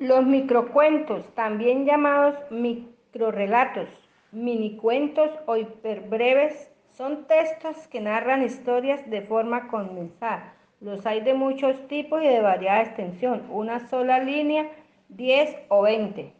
Los microcuentos, también llamados microrelatos, minicuentos o hiperbreves, son textos que narran historias de forma condensada. Los hay de muchos tipos y de variada extensión, una sola línea, 10 o 20.